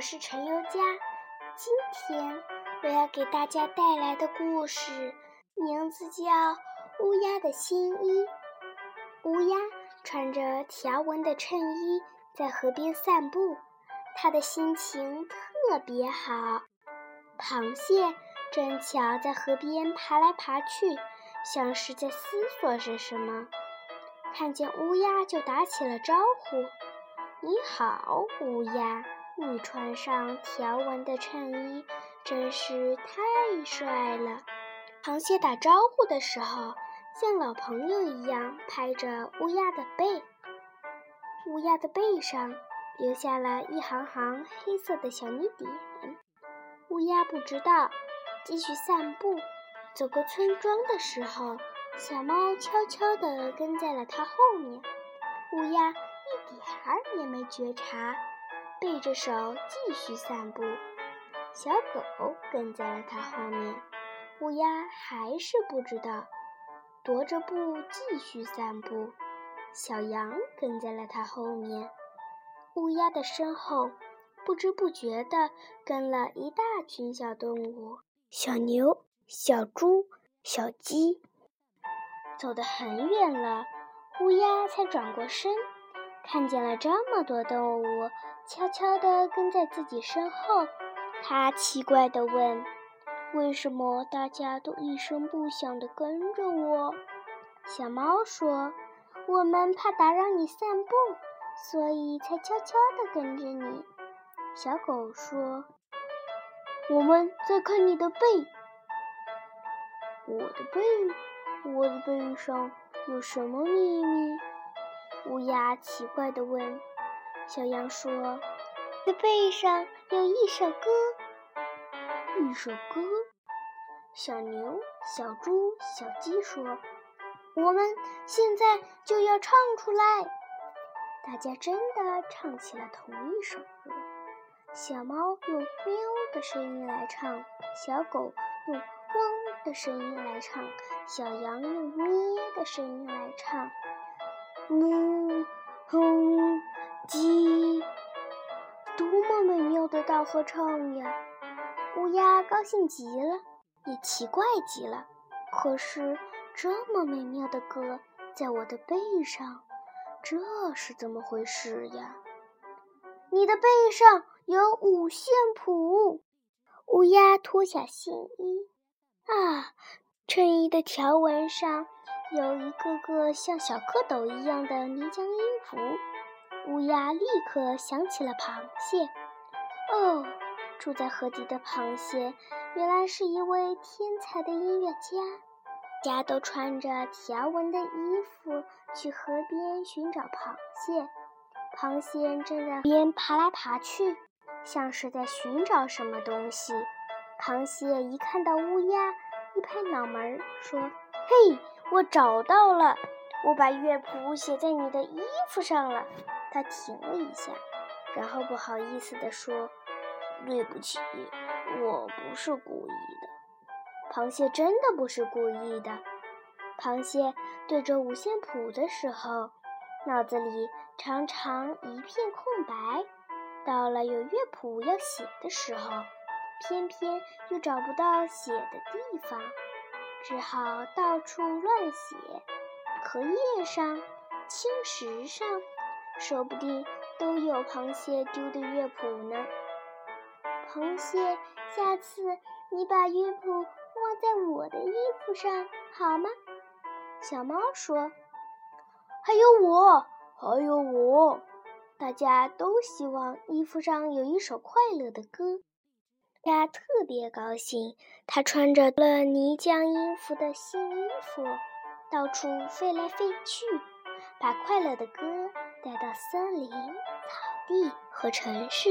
我是陈宥嘉。今天我要给大家带来的故事名字叫《乌鸦的新衣》。乌鸦穿着条纹的衬衣在河边散步，它的心情特别好。螃蟹正巧在河边爬来爬去，像是在思索着什么。看见乌鸦就打起了招呼：“你好，乌鸦。”你穿上条纹的衬衣，真是太帅了。螃蟹打招呼的时候，像老朋友一样拍着乌鸦的背。乌鸦的背上留下了一行行黑色的小泥点。乌鸦不知道，继续散步。走过村庄的时候，小猫悄悄地跟在了它后面。乌鸦一点儿也没觉察。背着手继续散步，小狗跟在了它后面。乌鸦还是不知道，踱着步继续散步。小羊跟在了它后面。乌鸦的身后，不知不觉地跟了一大群小动物：小牛、小猪、小鸡。走得很远了，乌鸦才转过身。看见了这么多动物，悄悄地跟在自己身后，他奇怪地问：“为什么大家都一声不响地跟着我？”小猫说：“我们怕打扰你散步，所以才悄悄地跟着你。”小狗说：“我们在看你的背。”我的背，我的背上有什么秘密？乌鸦奇怪地问：“小羊说，在背上有一首歌，一首歌。”小牛、小猪、小鸡说：“我们现在就要唱出来。”大家真的唱起了同一首歌。小猫用喵的声音来唱，小狗用汪的声音来唱，小羊用咩的声音来唱。母哼鸡，多么美妙的大合唱呀！乌鸦高兴极了，也奇怪极了。可是这么美妙的歌在我的背上，这是怎么回事呀？你的背上有五线谱。乌鸦脱下新衣，啊，衬衣的条纹上。有一个个像小蝌蚪一样的泥浆音符，乌鸦立刻想起了螃蟹。哦，住在河底的螃蟹原来是一位天才的音乐家。家都穿着条纹的衣服去河边寻找螃蟹。螃蟹正在边爬来爬去，像是在寻找什么东西。螃蟹一看到乌鸦，一拍脑门说：“嘿！”我找到了，我把乐谱写在你的衣服上了。他停了一下，然后不好意思地说：“对不起，我不是故意的。”螃蟹真的不是故意的。螃蟹对着五线谱的时候，脑子里常常一片空白。到了有乐谱要写的时候，偏偏又找不到写的地方。只好到处乱写，荷叶上、青石上，说不定都有螃蟹丢的乐谱呢。螃蟹，下次你把乐谱忘在我的衣服上好吗？小猫说：“还有我，还有我，大家都希望衣服上有一首快乐的歌。”他特别高兴，他穿着了泥浆音符的新衣服，到处飞来飞去，把快乐的歌带到森林、草地和城市。